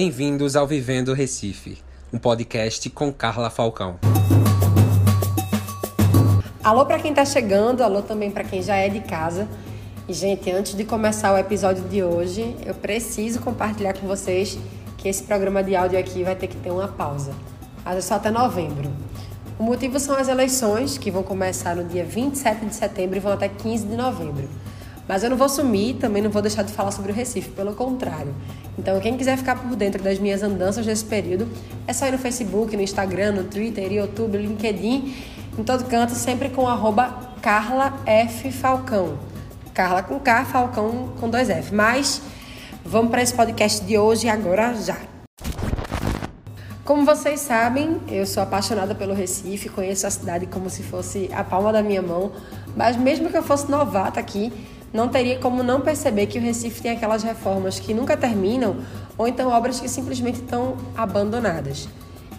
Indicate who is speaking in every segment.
Speaker 1: Bem-vindos ao Vivendo Recife, um podcast com Carla Falcão.
Speaker 2: Alô para quem está chegando, alô também para quem já é de casa. E, gente, antes de começar o episódio de hoje, eu preciso compartilhar com vocês que esse programa de áudio aqui vai ter que ter uma pausa. Mas é só até novembro. O motivo são as eleições, que vão começar no dia 27 de setembro e vão até 15 de novembro. Mas eu não vou sumir, também não vou deixar de falar sobre o Recife, pelo contrário. Então, quem quiser ficar por dentro das minhas andanças nesse período, é só ir no Facebook, no Instagram, no Twitter, YouTube, LinkedIn, em todo canto, sempre com arroba Carla F. Falcão. Carla com K, Falcão com dois F. Mas vamos para esse podcast de hoje agora já. Como vocês sabem, eu sou apaixonada pelo Recife, conheço a cidade como se fosse a palma da minha mão, mas mesmo que eu fosse novata aqui, não teria como não perceber que o Recife tem aquelas reformas que nunca terminam ou então obras que simplesmente estão abandonadas.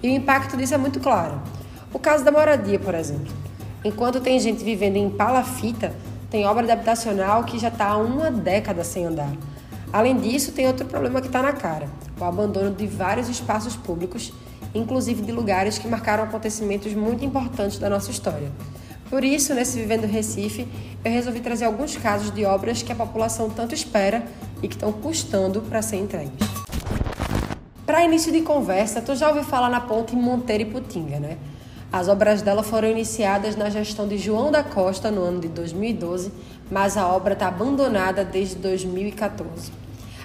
Speaker 2: E o impacto disso é muito claro. O caso da moradia, por exemplo. Enquanto tem gente vivendo em palafita, tem obra habitacional que já está há uma década sem andar. Além disso, tem outro problema que está na cara: o abandono de vários espaços públicos, inclusive de lugares que marcaram acontecimentos muito importantes da nossa história. Por isso, nesse Vivendo Recife, eu resolvi trazer alguns casos de obras que a população tanto espera e que estão custando para ser entregues. Para início de conversa, tu já ouviu falar na ponte Monteiro e Putinga, né? As obras dela foram iniciadas na gestão de João da Costa no ano de 2012, mas a obra está abandonada desde 2014.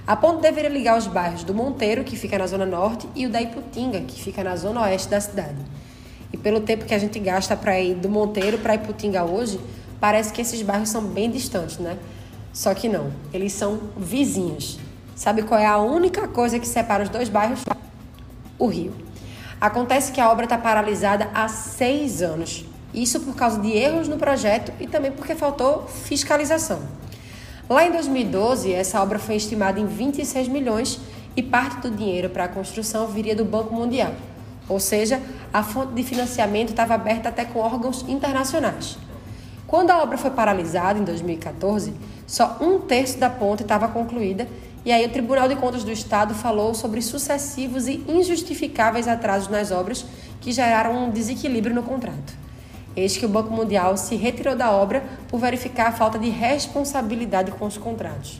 Speaker 2: A ponte deveria ligar os bairros do Monteiro, que fica na zona norte, e o da Iputinga, que fica na zona oeste da cidade. E pelo tempo que a gente gasta para ir do Monteiro para Iputinga hoje, parece que esses bairros são bem distantes, né? Só que não, eles são vizinhos. Sabe qual é a única coisa que separa os dois bairros? O rio. Acontece que a obra está paralisada há seis anos. Isso por causa de erros no projeto e também porque faltou fiscalização. Lá em 2012, essa obra foi estimada em 26 milhões e parte do dinheiro para a construção viria do Banco Mundial. Ou seja, a fonte de financiamento estava aberta até com órgãos internacionais. Quando a obra foi paralisada em 2014, só um terço da ponte estava concluída e aí o Tribunal de Contas do Estado falou sobre sucessivos e injustificáveis atrasos nas obras que geraram um desequilíbrio no contrato. Eis que o Banco Mundial se retirou da obra por verificar a falta de responsabilidade com os contratos.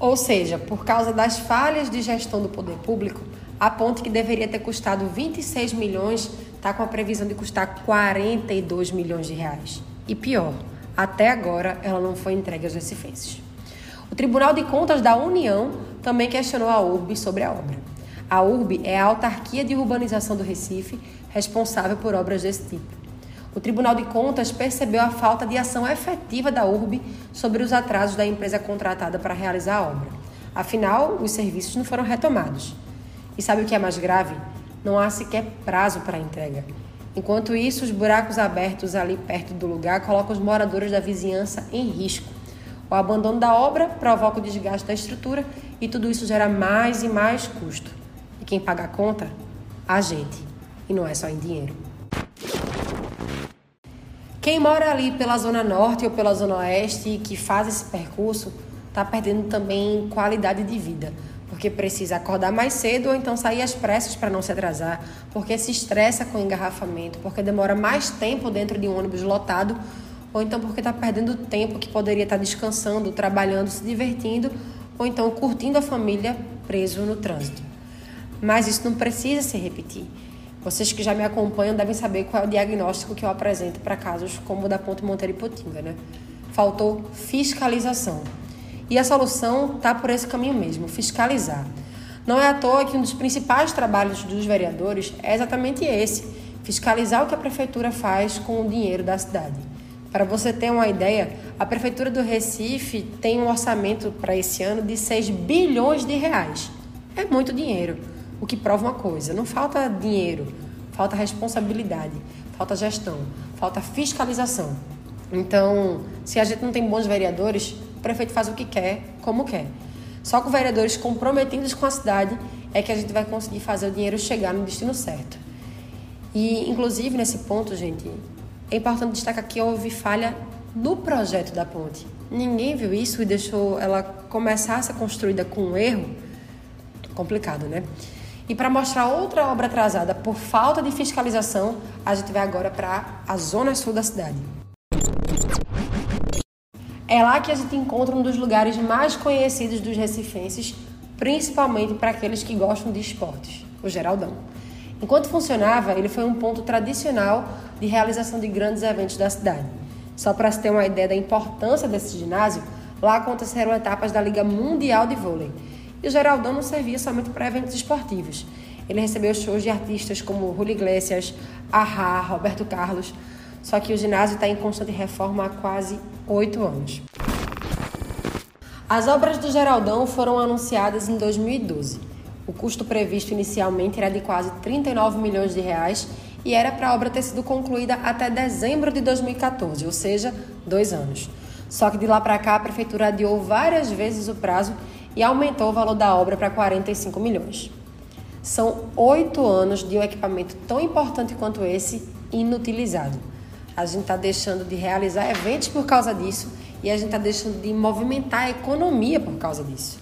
Speaker 2: Ou seja, por causa das falhas de gestão do poder público, a ponte que deveria ter custado 26 milhões está com a previsão de custar 42 milhões de reais. E pior, até agora ela não foi entregue aos recifenses. O Tribunal de Contas da União também questionou a URB sobre a obra. A URB é a autarquia de urbanização do Recife responsável por obras desse tipo. O Tribunal de Contas percebeu a falta de ação efetiva da URB sobre os atrasos da empresa contratada para realizar a obra. Afinal, os serviços não foram retomados. E sabe o que é mais grave? Não há sequer prazo para entrega. Enquanto isso, os buracos abertos ali perto do lugar colocam os moradores da vizinhança em risco. O abandono da obra provoca o desgaste da estrutura e tudo isso gera mais e mais custo. E quem paga a conta? A gente. E não é só em dinheiro. Quem mora ali pela Zona Norte ou pela Zona Oeste e que faz esse percurso está perdendo também qualidade de vida porque precisa acordar mais cedo ou então sair às pressas para não se atrasar, porque se estressa com engarrafamento, porque demora mais tempo dentro de um ônibus lotado, ou então porque está perdendo tempo que poderia estar tá descansando, trabalhando, se divertindo, ou então curtindo a família preso no trânsito. Mas isso não precisa se repetir. Vocês que já me acompanham devem saber qual é o diagnóstico que eu apresento para casos como o da Ponte Monteiro e né? Faltou fiscalização. E a solução está por esse caminho mesmo, fiscalizar. Não é à toa que um dos principais trabalhos dos vereadores é exatamente esse: fiscalizar o que a prefeitura faz com o dinheiro da cidade. Para você ter uma ideia, a prefeitura do Recife tem um orçamento para esse ano de 6 bilhões de reais. É muito dinheiro, o que prova uma coisa: não falta dinheiro, falta responsabilidade, falta gestão, falta fiscalização. Então, se a gente não tem bons vereadores, prefeito faz o que quer, como quer. Só com vereadores comprometidos com a cidade é que a gente vai conseguir fazer o dinheiro chegar no destino certo. E, inclusive, nesse ponto, gente, é importante destacar que houve falha no projeto da ponte. Ninguém viu isso e deixou ela começar a ser construída com um erro. complicado, né? E para mostrar outra obra atrasada por falta de fiscalização, a gente vai agora para a zona sul da cidade. É lá que a gente encontra um dos lugares mais conhecidos dos recifenses, principalmente para aqueles que gostam de esportes, o Geraldão. Enquanto funcionava, ele foi um ponto tradicional de realização de grandes eventos da cidade. Só para se ter uma ideia da importância desse ginásio, lá aconteceram etapas da Liga Mundial de Vôlei. E o Geraldão não servia somente para eventos esportivos. Ele recebeu shows de artistas como Julio Iglesias, Ahá, Roberto Carlos. Só que o ginásio está em constante reforma há quase oito anos. As obras do Geraldão foram anunciadas em 2012. O custo previsto inicialmente era de quase 39 milhões de reais e era para a obra ter sido concluída até dezembro de 2014, ou seja, dois anos. Só que de lá para cá a prefeitura adiou várias vezes o prazo e aumentou o valor da obra para 45 milhões. São oito anos de um equipamento tão importante quanto esse inutilizado. A gente está deixando de realizar eventos por causa disso e a gente está deixando de movimentar a economia por causa disso.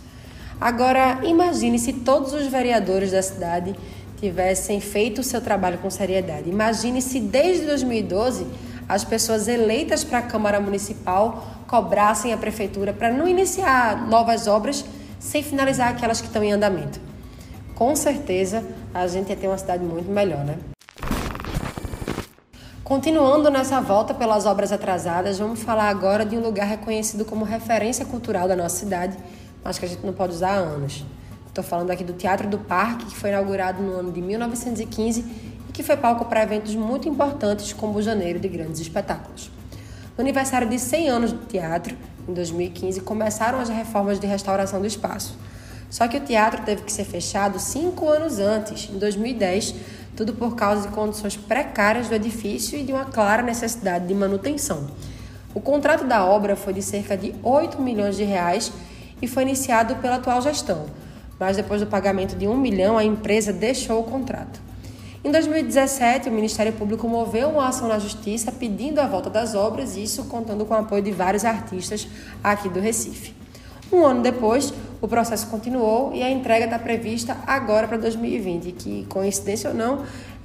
Speaker 2: Agora, imagine se todos os vereadores da cidade tivessem feito o seu trabalho com seriedade. Imagine se desde 2012 as pessoas eleitas para a Câmara Municipal cobrassem a prefeitura para não iniciar novas obras sem finalizar aquelas que estão em andamento. Com certeza a gente ia ter uma cidade muito melhor, né? Continuando nessa volta pelas obras atrasadas, vamos falar agora de um lugar reconhecido como referência cultural da nossa cidade, mas que a gente não pode usar há anos. Estou falando aqui do Teatro do Parque, que foi inaugurado no ano de 1915 e que foi palco para eventos muito importantes, como o Janeiro de Grandes Espetáculos. No aniversário de 100 anos do teatro, em 2015, começaram as reformas de restauração do espaço. Só que o teatro teve que ser fechado cinco anos antes, em 2010, tudo por causa de condições precárias do edifício e de uma clara necessidade de manutenção. O contrato da obra foi de cerca de 8 milhões de reais e foi iniciado pela atual gestão, mas depois do pagamento de 1 milhão, a empresa deixou o contrato. Em 2017, o Ministério Público moveu uma ação na Justiça pedindo a volta das obras, isso contando com o apoio de vários artistas aqui do Recife. Um ano depois, o processo continuou e a entrega está prevista agora para 2020, que, coincidência ou não,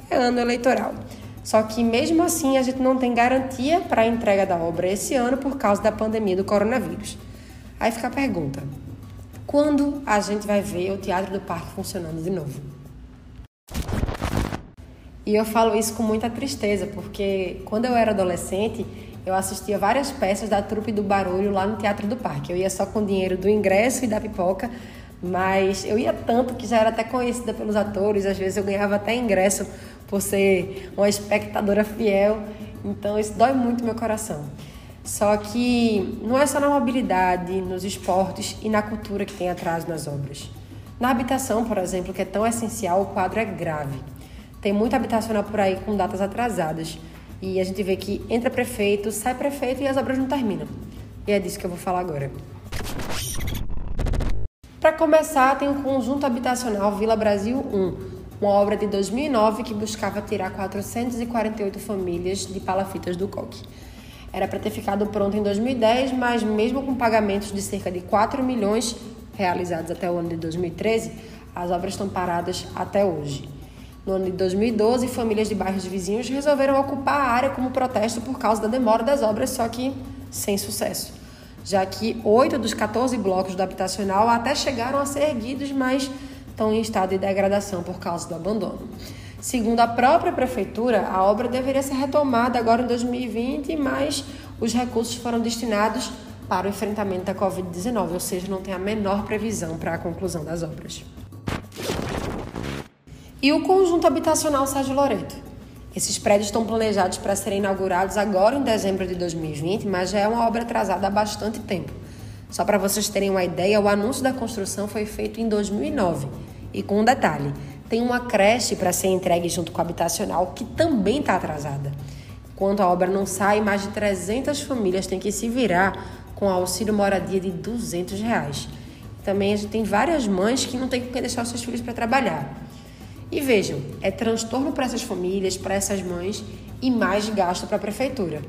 Speaker 2: é ano eleitoral. Só que mesmo assim a gente não tem garantia para a entrega da obra esse ano por causa da pandemia do coronavírus. Aí fica a pergunta: quando a gente vai ver o Teatro do Parque funcionando de novo? E eu falo isso com muita tristeza, porque quando eu era adolescente, eu assistia várias peças da trupe do Barulho lá no Teatro do Parque. Eu ia só com o dinheiro do ingresso e da pipoca, mas eu ia tanto que já era até conhecida pelos atores, às vezes eu ganhava até ingresso por ser uma espectadora fiel. Então isso dói muito meu coração. Só que não é só na mobilidade, nos esportes e na cultura que tem atraso nas obras. Na habitação, por exemplo, que é tão essencial, o quadro é grave. Tem muita habitacional por aí com datas atrasadas. E a gente vê que entra prefeito, sai prefeito e as obras não terminam. E é disso que eu vou falar agora. Para começar, tem o conjunto habitacional Vila Brasil 1, uma obra de 2009 que buscava tirar 448 famílias de palafitas do coque. Era para ter ficado pronto em 2010, mas mesmo com pagamentos de cerca de 4 milhões realizados até o ano de 2013, as obras estão paradas até hoje. No ano de 2012, famílias de bairros vizinhos resolveram ocupar a área como protesto por causa da demora das obras, só que sem sucesso. Já que oito dos 14 blocos do habitacional até chegaram a ser erguidos, mas estão em estado de degradação por causa do abandono. Segundo a própria prefeitura, a obra deveria ser retomada agora em 2020, mas os recursos foram destinados para o enfrentamento da Covid-19, ou seja, não tem a menor previsão para a conclusão das obras. E o conjunto habitacional Sérgio Loreto. Esses prédios estão planejados para serem inaugurados agora em dezembro de 2020, mas já é uma obra atrasada há bastante tempo. Só para vocês terem uma ideia, o anúncio da construção foi feito em 2009. E com um detalhe, tem uma creche para ser entregue junto com a habitacional que também está atrasada. Enquanto a obra não sai, mais de 300 famílias têm que se virar com auxílio moradia de 200 reais. Também a gente tem várias mães que não têm que deixar os seus filhos para trabalhar. E vejam, é transtorno para essas famílias, para essas mães e mais gasto para a prefeitura.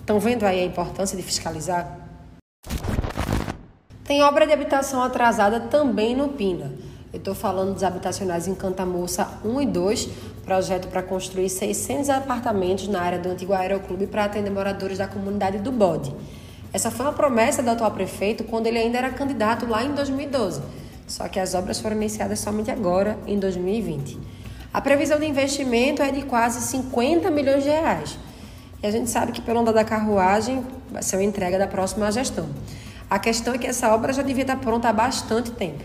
Speaker 2: Estão vendo aí a importância de fiscalizar? Tem obra de habitação atrasada também no Pina. Eu estou falando dos habitacionais em Cantamoça 1 e 2, projeto para construir 600 apartamentos na área do antigo Aeroclube para atender moradores da comunidade do Bode. Essa foi uma promessa do atual prefeito quando ele ainda era candidato lá em 2012. Só que as obras foram iniciadas somente agora, em 2020. A previsão de investimento é de quase 50 milhões de reais. E a gente sabe que pelo andar da carruagem vai ser uma entrega da próxima gestão. A questão é que essa obra já devia estar pronta há bastante tempo.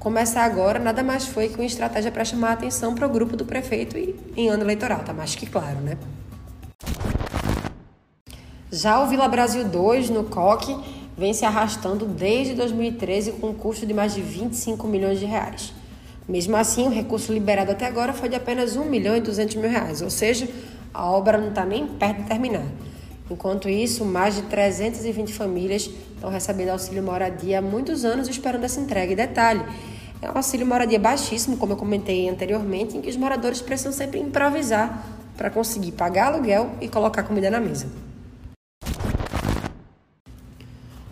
Speaker 2: Começar agora nada mais foi que uma estratégia para chamar a atenção para o grupo do prefeito e em ano eleitoral, tá mais que claro, né? Já o Vila Brasil 2, no COC, vem se arrastando desde 2013 com um custo de mais de 25 milhões de reais. Mesmo assim, o recurso liberado até agora foi de apenas 1 milhão e 200 mil reais, ou seja, a obra não está nem perto de terminar. Enquanto isso, mais de 320 famílias estão recebendo auxílio moradia há muitos anos esperando essa entrega. E detalhe, é um auxílio moradia baixíssimo, como eu comentei anteriormente, em que os moradores precisam sempre improvisar para conseguir pagar aluguel e colocar comida na mesa.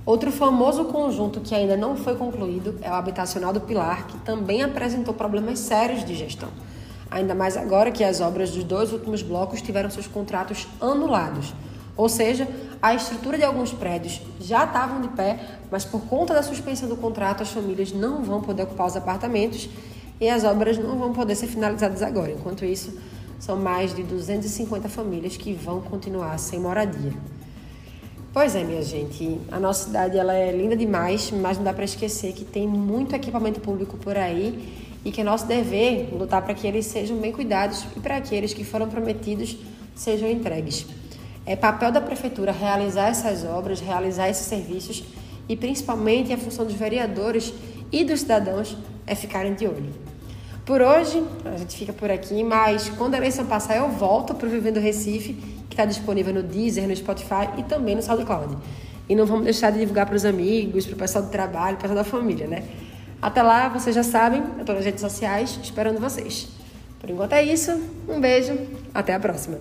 Speaker 2: Outro famoso conjunto que ainda não foi concluído é o habitacional do Pilar, que também apresentou problemas sérios de gestão. Ainda mais agora que as obras dos dois últimos blocos tiveram seus contratos anulados. Ou seja, a estrutura de alguns prédios já estavam de pé, mas por conta da suspensão do contrato, as famílias não vão poder ocupar os apartamentos e as obras não vão poder ser finalizadas agora. Enquanto isso, são mais de 250 famílias que vão continuar sem moradia. Pois é, minha gente, a nossa cidade ela é linda demais, mas não dá para esquecer que tem muito equipamento público por aí e que é nosso dever lutar para que eles sejam bem cuidados e para aqueles que foram prometidos sejam entregues. É papel da prefeitura realizar essas obras, realizar esses serviços e principalmente a função dos vereadores e dos cidadãos é ficarem de olho. Por hoje, a gente fica por aqui, mas quando a eleição passar, eu volto para o Vivendo Recife, que está disponível no Deezer, no Spotify e também no SoundCloud. E não vamos deixar de divulgar para os amigos, para o pessoal do trabalho, para o pessoal da família, né? Até lá, vocês já sabem, eu estou nas redes sociais esperando vocês. Por enquanto é isso, um beijo, até a próxima.